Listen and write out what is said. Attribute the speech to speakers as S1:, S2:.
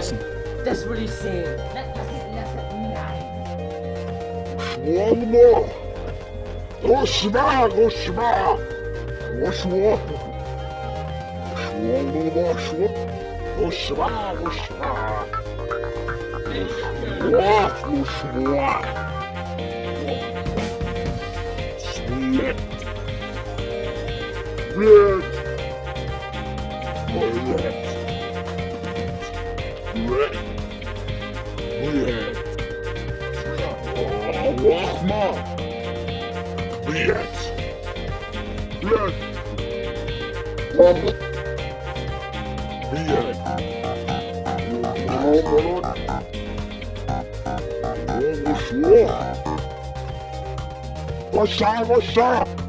S1: olsun.
S2: Das will ich sehen. Das, das, das, nein.
S3: Wolno! Koşma, koşma! Koşma! Koşma, koşma! Koşma, koşma! Koşma, koşma! Sweet! Red! Red! Red! Red! Bakma! Red! Red! Red! Koşar koşar!